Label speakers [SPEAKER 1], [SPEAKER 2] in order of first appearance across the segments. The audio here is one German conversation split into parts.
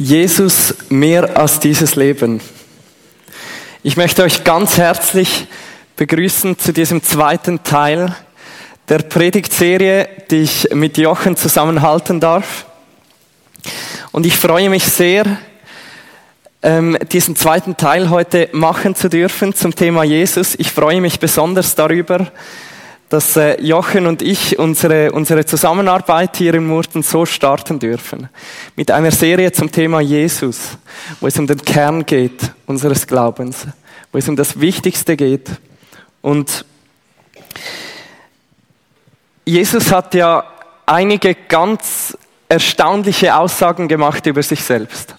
[SPEAKER 1] Jesus mehr als dieses Leben. Ich möchte euch ganz herzlich begrüßen zu diesem zweiten Teil der Predigtserie, die ich mit Jochen zusammenhalten darf. Und ich freue mich sehr, ähm, diesen zweiten Teil heute machen zu dürfen zum Thema Jesus. Ich freue mich besonders darüber, dass äh, Jochen und ich unsere, unsere Zusammenarbeit hier im Murten so starten dürfen. Mit einer Serie zum Thema Jesus, wo es um den Kern geht unseres Glaubens, wo es um das Wichtigste geht. Und Jesus hat ja einige ganz erstaunliche Aussagen gemacht über sich selbst.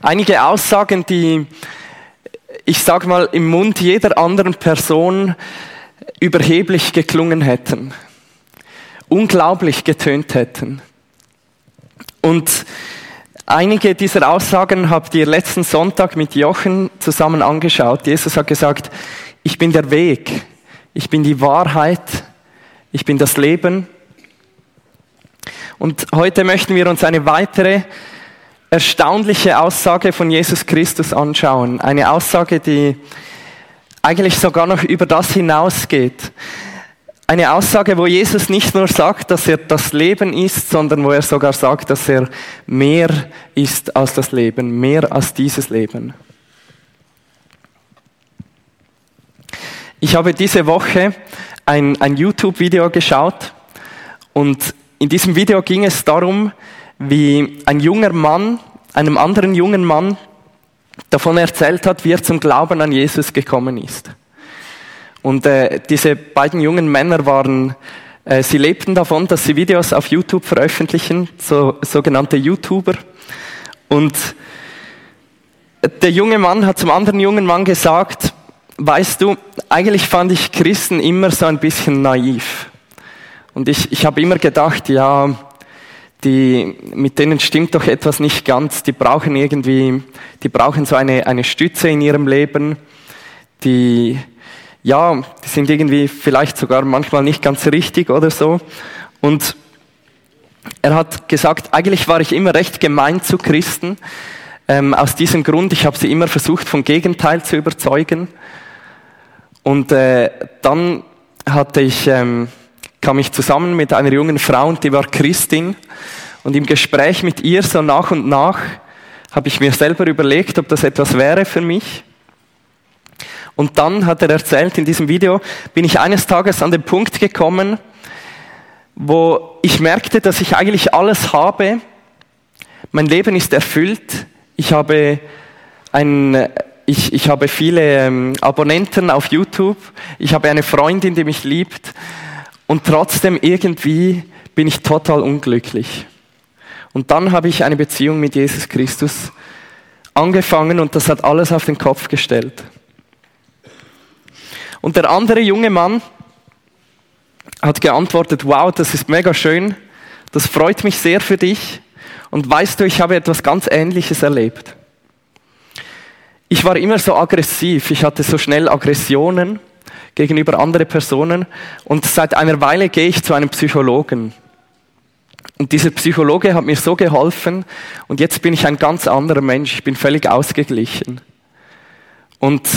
[SPEAKER 1] Einige Aussagen, die, ich sage mal, im Mund jeder anderen Person überheblich geklungen hätten, unglaublich getönt hätten. Und einige dieser Aussagen habt ihr letzten Sonntag mit Jochen zusammen angeschaut. Jesus hat gesagt, ich bin der Weg, ich bin die Wahrheit, ich bin das Leben. Und heute möchten wir uns eine weitere erstaunliche Aussage von Jesus Christus anschauen. Eine Aussage, die eigentlich sogar noch über das hinausgeht. Eine Aussage, wo Jesus nicht nur sagt, dass er das Leben ist, sondern wo er sogar sagt, dass er mehr ist als das Leben, mehr als dieses Leben. Ich habe diese Woche ein, ein YouTube-Video geschaut und in diesem Video ging es darum, wie ein junger Mann einem anderen jungen Mann davon erzählt hat, wie er zum Glauben an Jesus gekommen ist. Und äh, diese beiden jungen Männer waren, äh, sie lebten davon, dass sie Videos auf YouTube veröffentlichen, so sogenannte YouTuber. Und der junge Mann hat zum anderen jungen Mann gesagt, weißt du, eigentlich fand ich Christen immer so ein bisschen naiv. Und ich, ich habe immer gedacht, ja, die, mit denen stimmt doch etwas nicht ganz. Die brauchen irgendwie, die brauchen so eine, eine Stütze in ihrem Leben. Die, ja, die sind irgendwie vielleicht sogar manchmal nicht ganz richtig oder so. Und er hat gesagt, eigentlich war ich immer recht gemein zu Christen. Ähm, aus diesem Grund, ich habe sie immer versucht, vom Gegenteil zu überzeugen. Und äh, dann hatte ich ähm, kam ich zusammen mit einer jungen Frau und die war Christin. Und im Gespräch mit ihr so nach und nach habe ich mir selber überlegt, ob das etwas wäre für mich. Und dann hat er erzählt, in diesem Video bin ich eines Tages an den Punkt gekommen, wo ich merkte, dass ich eigentlich alles habe. Mein Leben ist erfüllt. Ich habe ein, ich, ich habe viele ähm, Abonnenten auf YouTube. Ich habe eine Freundin, die mich liebt. Und trotzdem irgendwie bin ich total unglücklich. Und dann habe ich eine Beziehung mit Jesus Christus angefangen und das hat alles auf den Kopf gestellt. Und der andere junge Mann hat geantwortet, wow, das ist mega schön, das freut mich sehr für dich und weißt du, ich habe etwas ganz Ähnliches erlebt. Ich war immer so aggressiv, ich hatte so schnell Aggressionen gegenüber anderen Personen. Und seit einer Weile gehe ich zu einem Psychologen. Und dieser Psychologe hat mir so geholfen und jetzt bin ich ein ganz anderer Mensch. Ich bin völlig ausgeglichen. Und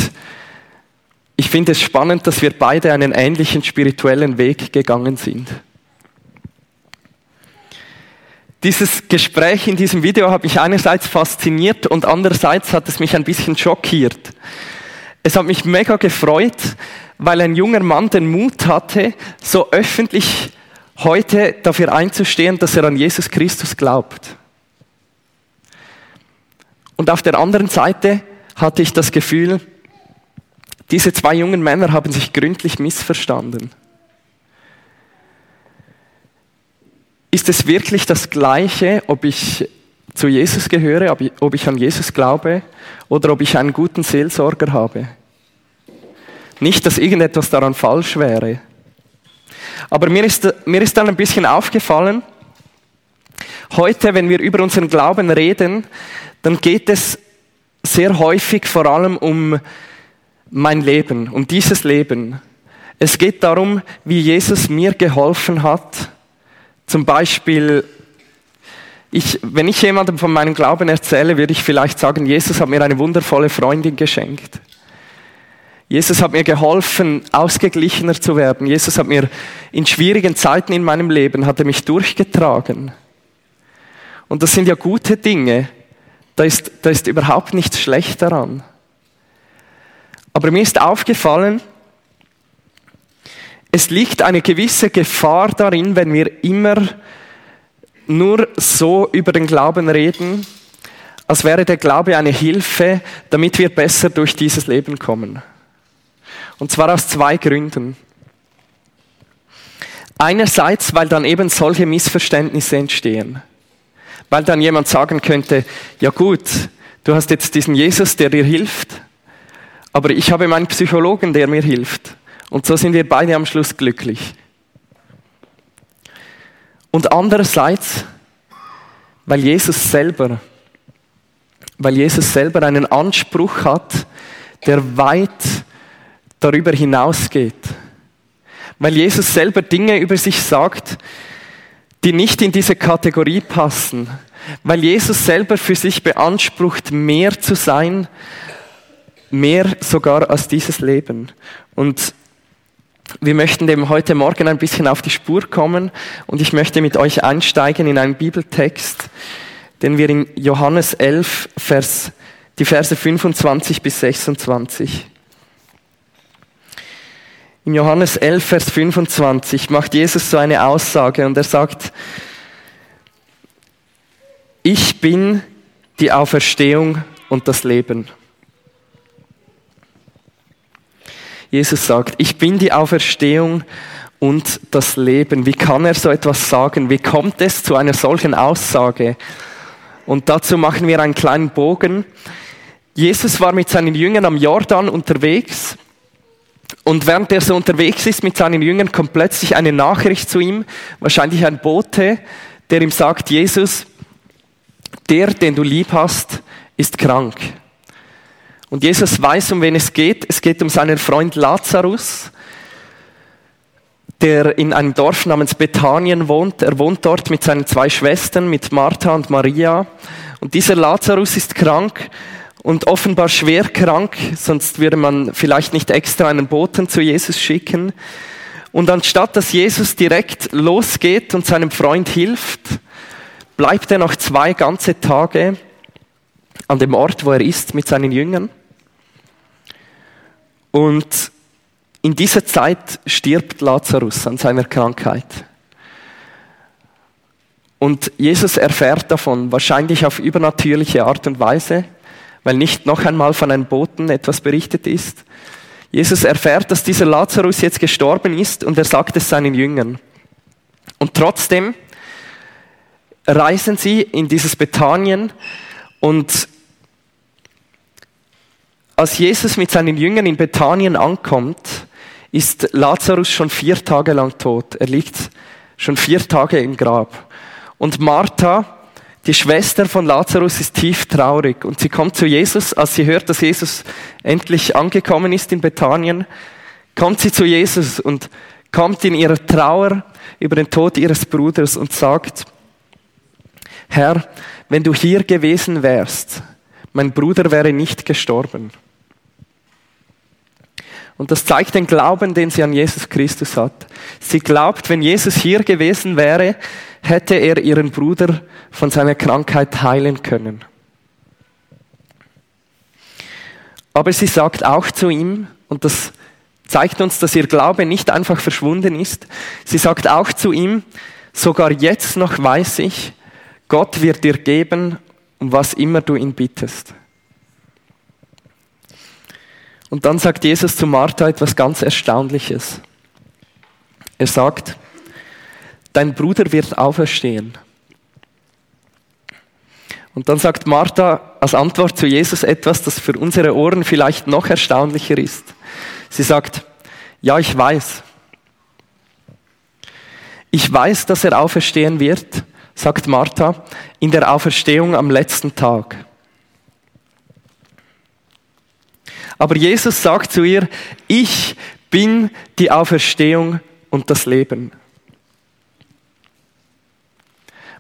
[SPEAKER 1] ich finde es spannend, dass wir beide einen ähnlichen spirituellen Weg gegangen sind. Dieses Gespräch in diesem Video hat mich einerseits fasziniert und andererseits hat es mich ein bisschen schockiert. Es hat mich mega gefreut, weil ein junger Mann den Mut hatte, so öffentlich heute dafür einzustehen, dass er an Jesus Christus glaubt. Und auf der anderen Seite hatte ich das Gefühl, diese zwei jungen Männer haben sich gründlich missverstanden. Ist es wirklich das Gleiche, ob ich zu Jesus gehöre, ob ich an Jesus glaube oder ob ich einen guten Seelsorger habe? Nicht, dass irgendetwas daran falsch wäre. Aber mir ist, mir ist dann ein bisschen aufgefallen, heute, wenn wir über unseren Glauben reden, dann geht es sehr häufig vor allem um mein Leben, um dieses Leben. Es geht darum, wie Jesus mir geholfen hat, zum Beispiel Ich, wenn ich jemandem von meinem Glauben erzähle, würde ich vielleicht sagen, Jesus hat mir eine wundervolle Freundin geschenkt. Jesus hat mir geholfen, ausgeglichener zu werden. Jesus hat mir in schwierigen Zeiten in meinem Leben, hat er mich durchgetragen. Und das sind ja gute Dinge. Da ist, da ist überhaupt nichts schlecht daran. Aber mir ist aufgefallen, es liegt eine gewisse Gefahr darin, wenn wir immer nur so über den Glauben reden, als wäre der Glaube eine Hilfe, damit wir besser durch dieses Leben kommen. Und zwar aus zwei Gründen. Einerseits, weil dann eben solche Missverständnisse entstehen. Weil dann jemand sagen könnte, ja gut, du hast jetzt diesen Jesus, der dir hilft, aber ich habe meinen Psychologen, der mir hilft. Und so sind wir beide am Schluss glücklich. Und andererseits, weil Jesus selber, weil Jesus selber einen Anspruch hat, der weit darüber hinausgeht. Weil Jesus selber Dinge über sich sagt, die nicht in diese Kategorie passen. Weil Jesus selber für sich beansprucht, mehr zu sein, mehr sogar als dieses Leben. Und wir möchten dem heute Morgen ein bisschen auf die Spur kommen und ich möchte mit euch einsteigen in einen Bibeltext, den wir in Johannes 11, Vers, die Verse 25 bis 26. In Johannes 11, Vers 25 macht Jesus so eine Aussage und er sagt, ich bin die Auferstehung und das Leben. Jesus sagt, ich bin die Auferstehung und das Leben. Wie kann er so etwas sagen? Wie kommt es zu einer solchen Aussage? Und dazu machen wir einen kleinen Bogen. Jesus war mit seinen Jüngern am Jordan unterwegs und während er so unterwegs ist mit seinen Jüngern, kommt plötzlich eine Nachricht zu ihm, wahrscheinlich ein Bote, der ihm sagt, Jesus, der, den du lieb hast, ist krank. Und Jesus weiß, um wen es geht. Es geht um seinen Freund Lazarus, der in einem Dorf namens Bethanien wohnt. Er wohnt dort mit seinen zwei Schwestern, mit Martha und Maria. Und dieser Lazarus ist krank und offenbar schwer krank, sonst würde man vielleicht nicht extra einen Boten zu Jesus schicken. Und anstatt dass Jesus direkt losgeht und seinem Freund hilft, bleibt er noch zwei ganze Tage an dem Ort, wo er ist, mit seinen Jüngern. Und in dieser Zeit stirbt Lazarus an seiner Krankheit. Und Jesus erfährt davon, wahrscheinlich auf übernatürliche Art und Weise, weil nicht noch einmal von einem Boten etwas berichtet ist. Jesus erfährt, dass dieser Lazarus jetzt gestorben ist und er sagt es seinen Jüngern. Und trotzdem reisen sie in dieses Bethanien und als Jesus mit seinen Jüngern in Bethanien ankommt, ist Lazarus schon vier Tage lang tot. Er liegt schon vier Tage im Grab. Und Martha, die Schwester von Lazarus, ist tief traurig und sie kommt zu Jesus, als sie hört, dass Jesus endlich angekommen ist in Bethanien, kommt sie zu Jesus und kommt in ihrer Trauer über den Tod ihres Bruders und sagt, Herr, wenn du hier gewesen wärst, mein Bruder wäre nicht gestorben. Und das zeigt den Glauben, den sie an Jesus Christus hat. Sie glaubt, wenn Jesus hier gewesen wäre, hätte er ihren Bruder von seiner Krankheit heilen können. Aber sie sagt auch zu ihm, und das zeigt uns, dass ihr Glaube nicht einfach verschwunden ist, sie sagt auch zu ihm, sogar jetzt noch weiß ich, Gott wird dir geben, um was immer du ihn bittest. Und dann sagt Jesus zu Martha etwas ganz Erstaunliches. Er sagt, dein Bruder wird auferstehen. Und dann sagt Martha als Antwort zu Jesus etwas, das für unsere Ohren vielleicht noch erstaunlicher ist. Sie sagt, ja, ich weiß. Ich weiß, dass er auferstehen wird, sagt Martha, in der Auferstehung am letzten Tag. Aber Jesus sagt zu ihr, ich bin die Auferstehung und das Leben.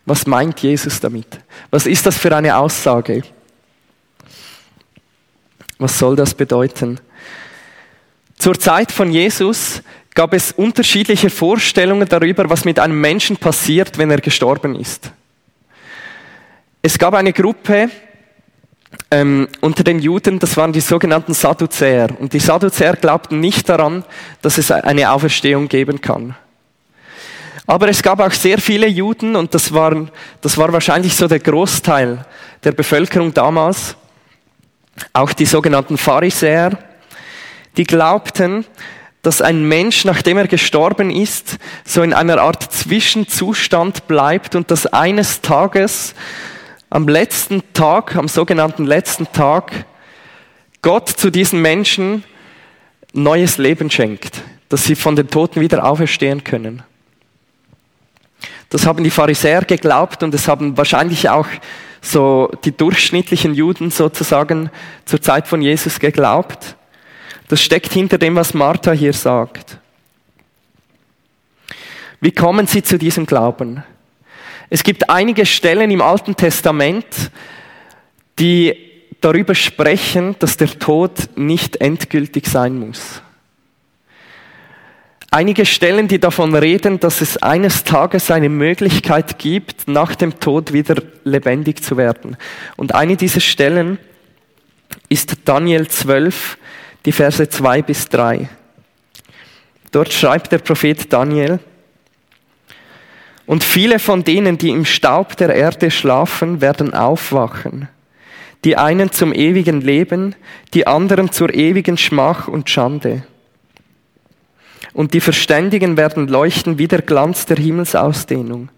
[SPEAKER 1] Was meint Jesus damit? Was ist das für eine Aussage? Was soll das bedeuten? Zur Zeit von Jesus gab es unterschiedliche Vorstellungen darüber, was mit einem Menschen passiert, wenn er gestorben ist. Es gab eine Gruppe ähm, unter den Juden, das waren die sogenannten Sadduzäer. Und die Sadduzäer glaubten nicht daran, dass es eine Auferstehung geben kann. Aber es gab auch sehr viele Juden, und das, waren, das war wahrscheinlich so der Großteil der Bevölkerung damals, auch die sogenannten Pharisäer, die glaubten, dass ein Mensch, nachdem er gestorben ist, so in einer Art Zwischenzustand bleibt und dass eines Tages, am letzten Tag, am sogenannten letzten Tag, Gott zu diesen Menschen neues Leben schenkt, dass sie von den Toten wieder auferstehen können. Das haben die Pharisäer geglaubt und es haben wahrscheinlich auch so die durchschnittlichen Juden sozusagen zur Zeit von Jesus geglaubt. Das steckt hinter dem, was Martha hier sagt. Wie kommen sie zu diesem Glauben? Es gibt einige Stellen im Alten Testament, die darüber sprechen, dass der Tod nicht endgültig sein muss. Einige Stellen, die davon reden, dass es eines Tages eine Möglichkeit gibt, nach dem Tod wieder lebendig zu werden. Und eine dieser Stellen ist Daniel 12, die Verse 2 bis 3. Dort schreibt der Prophet Daniel, und viele von denen, die im Staub der Erde schlafen, werden aufwachen. Die einen zum ewigen Leben, die anderen zur ewigen Schmach und Schande. Und die Verständigen werden leuchten wie der Glanz der Himmelsausdehnung.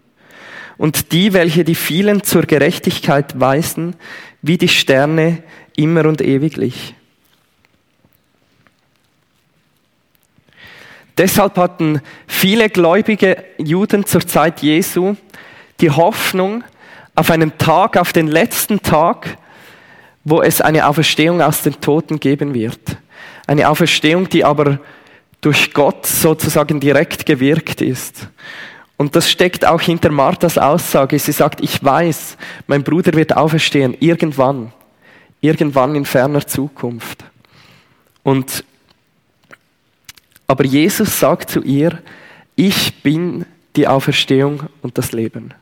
[SPEAKER 1] Und die, welche die vielen zur Gerechtigkeit weisen, wie die Sterne immer und ewiglich. Deshalb hatten viele gläubige Juden zur Zeit Jesu die Hoffnung auf einen Tag, auf den letzten Tag, wo es eine Auferstehung aus den Toten geben wird. Eine Auferstehung, die aber durch Gott sozusagen direkt gewirkt ist. Und das steckt auch hinter Marthas Aussage. Sie sagt, ich weiß, mein Bruder wird auferstehen, irgendwann, irgendwann in ferner Zukunft. Und aber Jesus sagt zu ihr, ich bin die Auferstehung und das Leben.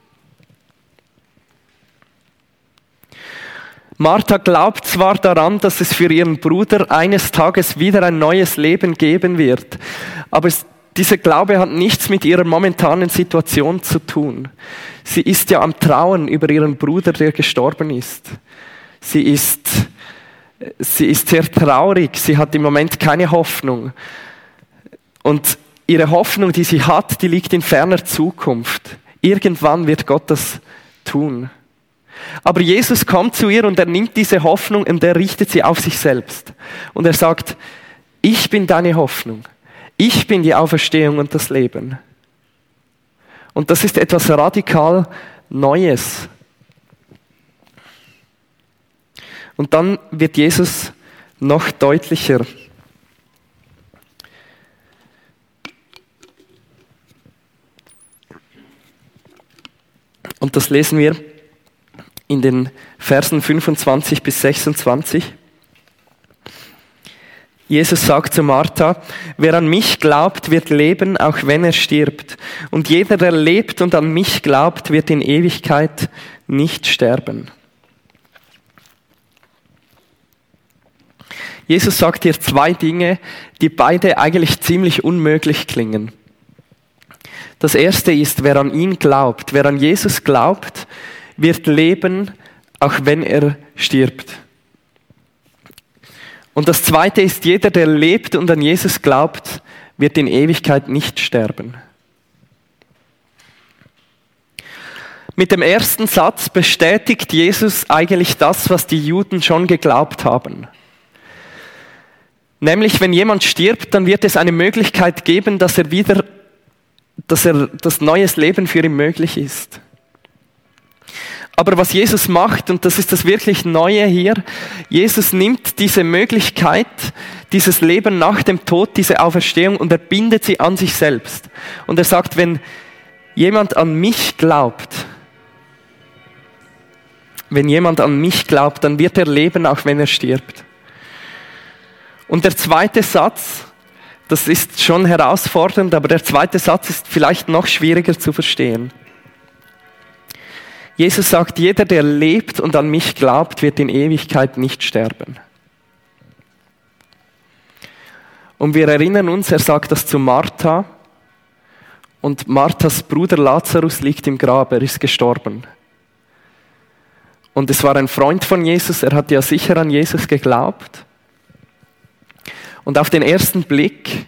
[SPEAKER 1] Martha glaubt zwar daran, dass es für ihren Bruder eines Tages wieder ein neues Leben geben wird, aber dieser Glaube hat nichts mit ihrer momentanen Situation zu tun. Sie ist ja am Trauen über ihren Bruder, der gestorben ist. Sie ist, sie ist sehr traurig, sie hat im Moment keine Hoffnung. Und ihre Hoffnung, die sie hat, die liegt in ferner Zukunft. Irgendwann wird Gott das tun. Aber Jesus kommt zu ihr und er nimmt diese Hoffnung und er richtet sie auf sich selbst. Und er sagt, ich bin deine Hoffnung. Ich bin die Auferstehung und das Leben. Und das ist etwas radikal Neues. Und dann wird Jesus noch deutlicher. Und das lesen wir in den Versen 25 bis 26. Jesus sagt zu Martha, wer an mich glaubt, wird leben, auch wenn er stirbt. Und jeder, der lebt und an mich glaubt, wird in Ewigkeit nicht sterben. Jesus sagt hier zwei Dinge, die beide eigentlich ziemlich unmöglich klingen. Das erste ist, wer an ihn glaubt, wer an Jesus glaubt, wird leben, auch wenn er stirbt. Und das zweite ist, jeder, der lebt und an Jesus glaubt, wird in Ewigkeit nicht sterben. Mit dem ersten Satz bestätigt Jesus eigentlich das, was die Juden schon geglaubt haben. Nämlich, wenn jemand stirbt, dann wird es eine Möglichkeit geben, dass er wieder dass er das neues Leben für ihn möglich ist. Aber was Jesus macht, und das ist das wirklich Neue hier, Jesus nimmt diese Möglichkeit, dieses Leben nach dem Tod, diese Auferstehung, und er bindet sie an sich selbst. Und er sagt, wenn jemand an mich glaubt, wenn jemand an mich glaubt, dann wird er leben, auch wenn er stirbt. Und der zweite Satz, das ist schon herausfordernd, aber der zweite Satz ist vielleicht noch schwieriger zu verstehen. Jesus sagt, jeder, der lebt und an mich glaubt, wird in Ewigkeit nicht sterben. Und wir erinnern uns, er sagt das zu Martha. Und Marthas Bruder Lazarus liegt im Grab, er ist gestorben. Und es war ein Freund von Jesus, er hat ja sicher an Jesus geglaubt. Und auf den ersten Blick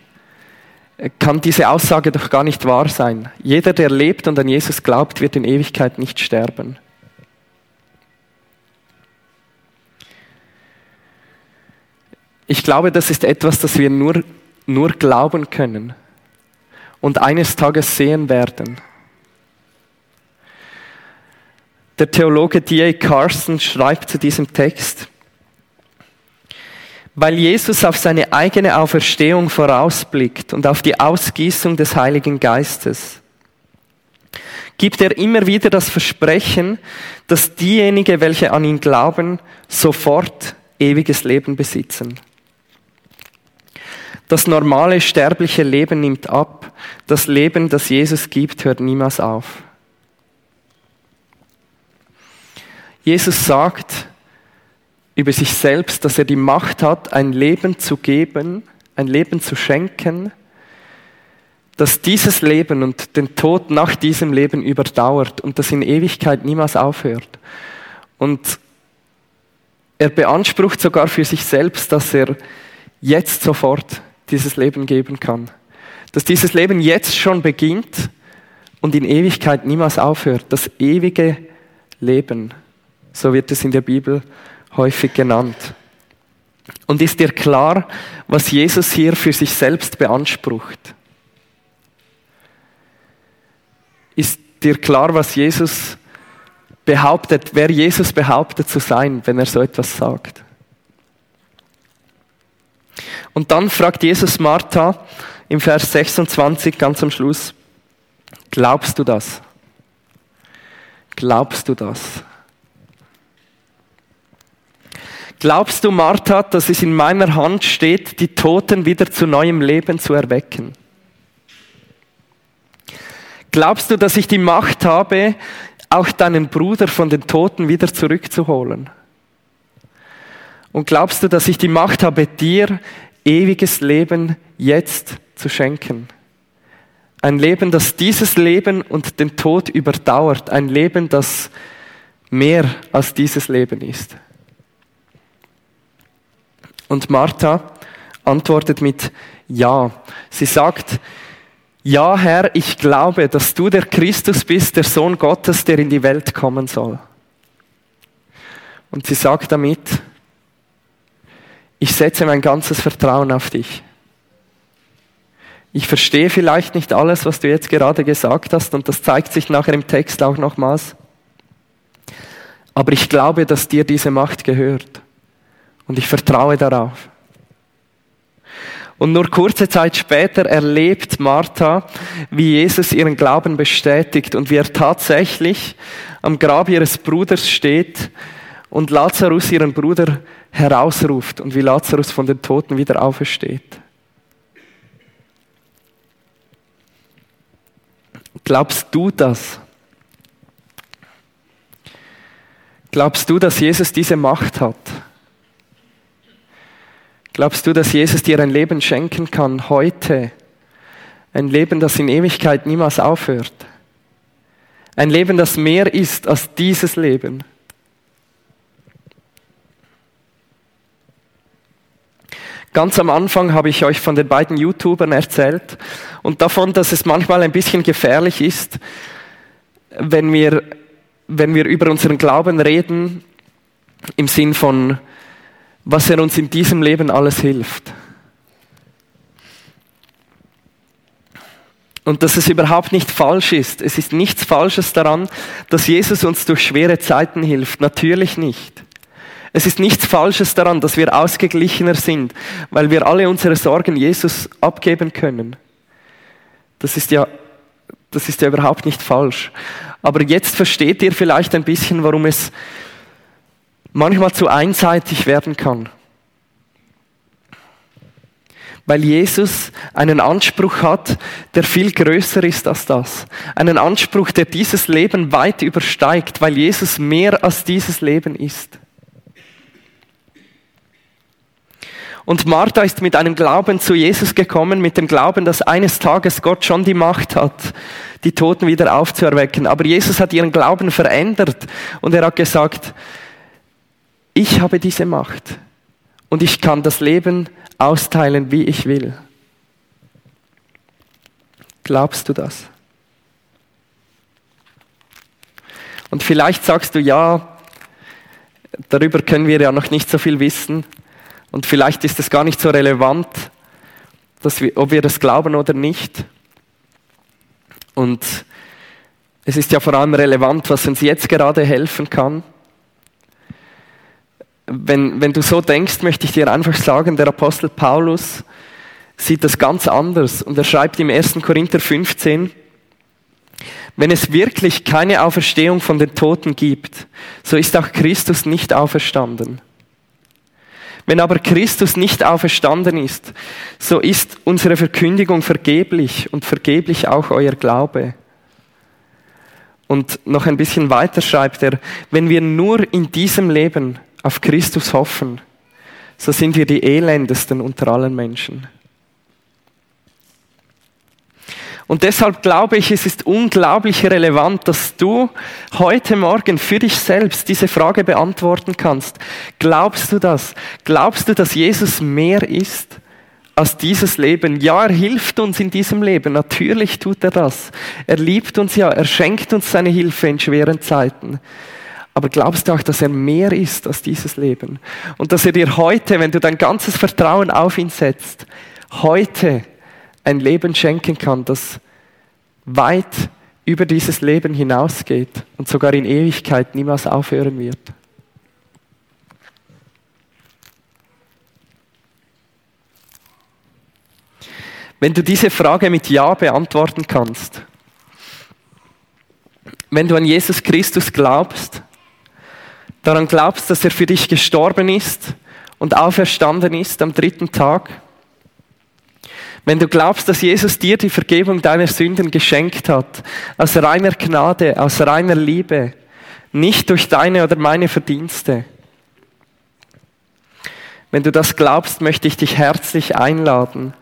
[SPEAKER 1] kann diese Aussage doch gar nicht wahr sein. Jeder, der lebt und an Jesus glaubt, wird in Ewigkeit nicht sterben. Ich glaube, das ist etwas, das wir nur, nur glauben können und eines Tages sehen werden. Der Theologe D.A. Carson schreibt zu diesem Text, weil Jesus auf seine eigene Auferstehung vorausblickt und auf die Ausgießung des Heiligen Geistes, gibt er immer wieder das Versprechen, dass diejenigen, welche an ihn glauben, sofort ewiges Leben besitzen. Das normale sterbliche Leben nimmt ab, das Leben, das Jesus gibt, hört niemals auf. Jesus sagt über sich selbst, dass er die Macht hat, ein Leben zu geben, ein Leben zu schenken, dass dieses Leben und den Tod nach diesem Leben überdauert und das in Ewigkeit niemals aufhört. Und er beansprucht sogar für sich selbst, dass er jetzt sofort dieses Leben geben kann. Dass dieses Leben jetzt schon beginnt und in Ewigkeit niemals aufhört. Das ewige Leben. So wird es in der Bibel häufig genannt. Und ist dir klar, was Jesus hier für sich selbst beansprucht? Ist dir klar, was Jesus behauptet, wer Jesus behauptet zu sein, wenn er so etwas sagt? Und dann fragt Jesus Martha im Vers 26 ganz am Schluss, glaubst du das? Glaubst du das? Glaubst du, Martha, dass es in meiner Hand steht, die Toten wieder zu neuem Leben zu erwecken? Glaubst du, dass ich die Macht habe, auch deinen Bruder von den Toten wieder zurückzuholen? Und glaubst du, dass ich die Macht habe, dir ewiges Leben jetzt zu schenken? Ein Leben, das dieses Leben und den Tod überdauert. Ein Leben, das mehr als dieses Leben ist. Und Martha antwortet mit Ja. Sie sagt, ja Herr, ich glaube, dass du der Christus bist, der Sohn Gottes, der in die Welt kommen soll. Und sie sagt damit, ich setze mein ganzes Vertrauen auf dich. Ich verstehe vielleicht nicht alles, was du jetzt gerade gesagt hast, und das zeigt sich nachher im Text auch nochmals. Aber ich glaube, dass dir diese Macht gehört. Und ich vertraue darauf. Und nur kurze Zeit später erlebt Martha, wie Jesus ihren Glauben bestätigt und wie er tatsächlich am Grab ihres Bruders steht und Lazarus ihren Bruder herausruft und wie Lazarus von den Toten wieder aufersteht. Glaubst du das? Glaubst du, dass Jesus diese Macht hat? Glaubst du, dass Jesus dir ein Leben schenken kann heute? Ein Leben, das in Ewigkeit niemals aufhört. Ein Leben, das mehr ist als dieses Leben. Ganz am Anfang habe ich euch von den beiden YouTubern erzählt und davon, dass es manchmal ein bisschen gefährlich ist, wenn wir, wenn wir über unseren Glauben reden, im Sinn von, was er uns in diesem Leben alles hilft. Und dass es überhaupt nicht falsch ist. Es ist nichts Falsches daran, dass Jesus uns durch schwere Zeiten hilft. Natürlich nicht. Es ist nichts Falsches daran, dass wir ausgeglichener sind, weil wir alle unsere Sorgen Jesus abgeben können. Das ist ja, das ist ja überhaupt nicht falsch. Aber jetzt versteht ihr vielleicht ein bisschen, warum es manchmal zu einseitig werden kann. Weil Jesus einen Anspruch hat, der viel größer ist als das. Einen Anspruch, der dieses Leben weit übersteigt, weil Jesus mehr als dieses Leben ist. Und Martha ist mit einem Glauben zu Jesus gekommen, mit dem Glauben, dass eines Tages Gott schon die Macht hat, die Toten wieder aufzuerwecken. Aber Jesus hat ihren Glauben verändert und er hat gesagt, ich habe diese Macht und ich kann das Leben austeilen, wie ich will. Glaubst du das? Und vielleicht sagst du, ja, darüber können wir ja noch nicht so viel wissen. Und vielleicht ist es gar nicht so relevant, dass wir, ob wir das glauben oder nicht. Und es ist ja vor allem relevant, was uns jetzt gerade helfen kann. Wenn, wenn du so denkst, möchte ich dir einfach sagen, der Apostel Paulus sieht das ganz anders. Und er schreibt im 1. Korinther 15, wenn es wirklich keine Auferstehung von den Toten gibt, so ist auch Christus nicht auferstanden. Wenn aber Christus nicht auferstanden ist, so ist unsere Verkündigung vergeblich und vergeblich auch euer Glaube. Und noch ein bisschen weiter schreibt er, wenn wir nur in diesem Leben auf Christus hoffen, so sind wir die elendesten unter allen Menschen. Und deshalb glaube ich, es ist unglaublich relevant, dass du heute Morgen für dich selbst diese Frage beantworten kannst. Glaubst du das? Glaubst du, dass Jesus mehr ist als dieses Leben? Ja, er hilft uns in diesem Leben. Natürlich tut er das. Er liebt uns ja. Er schenkt uns seine Hilfe in schweren Zeiten. Aber glaubst du auch, dass er mehr ist als dieses Leben? Und dass er dir heute, wenn du dein ganzes Vertrauen auf ihn setzt, heute ein Leben schenken kann, das weit über dieses Leben hinausgeht und sogar in Ewigkeit niemals aufhören wird. Wenn du diese Frage mit Ja beantworten kannst, wenn du an Jesus Christus glaubst, daran glaubst, dass er für dich gestorben ist und auferstanden ist am dritten Tag, wenn du glaubst, dass Jesus dir die Vergebung deiner Sünden geschenkt hat, aus reiner Gnade, aus reiner Liebe, nicht durch deine oder meine Verdienste. Wenn du das glaubst, möchte ich dich herzlich einladen.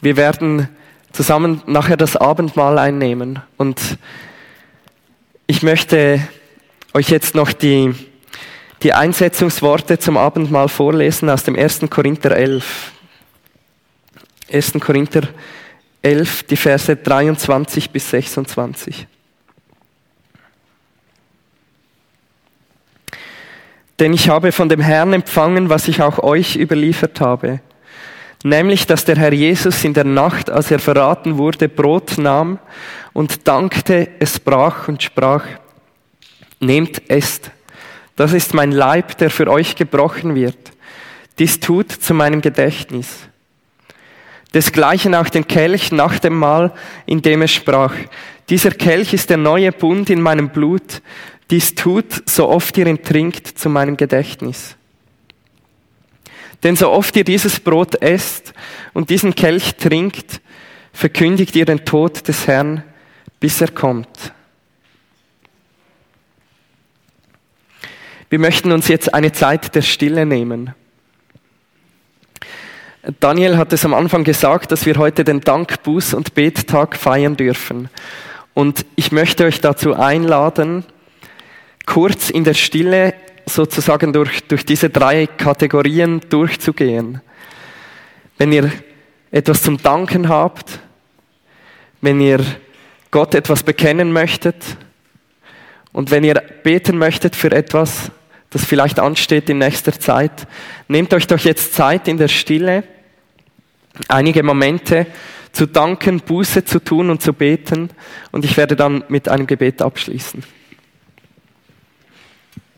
[SPEAKER 1] Wir werden zusammen nachher das Abendmahl einnehmen und ich möchte euch jetzt noch die, die Einsetzungsworte zum Abendmahl vorlesen aus dem 1. Korinther 11. 1. Korinther 11, die Verse 23 bis 26. Denn ich habe von dem Herrn empfangen, was ich auch euch überliefert habe, nämlich dass der Herr Jesus in der Nacht, als er verraten wurde, Brot nahm und dankte, es brach und sprach, nehmt, esst, das ist mein Leib, der für euch gebrochen wird, dies tut zu meinem Gedächtnis. Desgleichen auch den Kelch nach dem Mahl, in dem er sprach, dieser Kelch ist der neue Bund in meinem Blut, dies tut, so oft ihr ihn trinkt, zu meinem Gedächtnis. Denn so oft ihr dieses Brot esst und diesen Kelch trinkt, verkündigt ihr den Tod des Herrn, bis er kommt. Wir möchten uns jetzt eine Zeit der Stille nehmen. Daniel hat es am Anfang gesagt, dass wir heute den Dank, Buß und Bettag feiern dürfen. Und ich möchte euch dazu einladen, kurz in der Stille sozusagen durch, durch diese drei Kategorien durchzugehen. Wenn ihr etwas zum Danken habt, wenn ihr Gott etwas bekennen möchtet und wenn ihr beten möchtet für etwas, das vielleicht ansteht in nächster Zeit, nehmt euch doch jetzt Zeit in der Stille, einige Momente zu danken, Buße zu tun und zu beten und ich werde dann mit einem Gebet abschließen.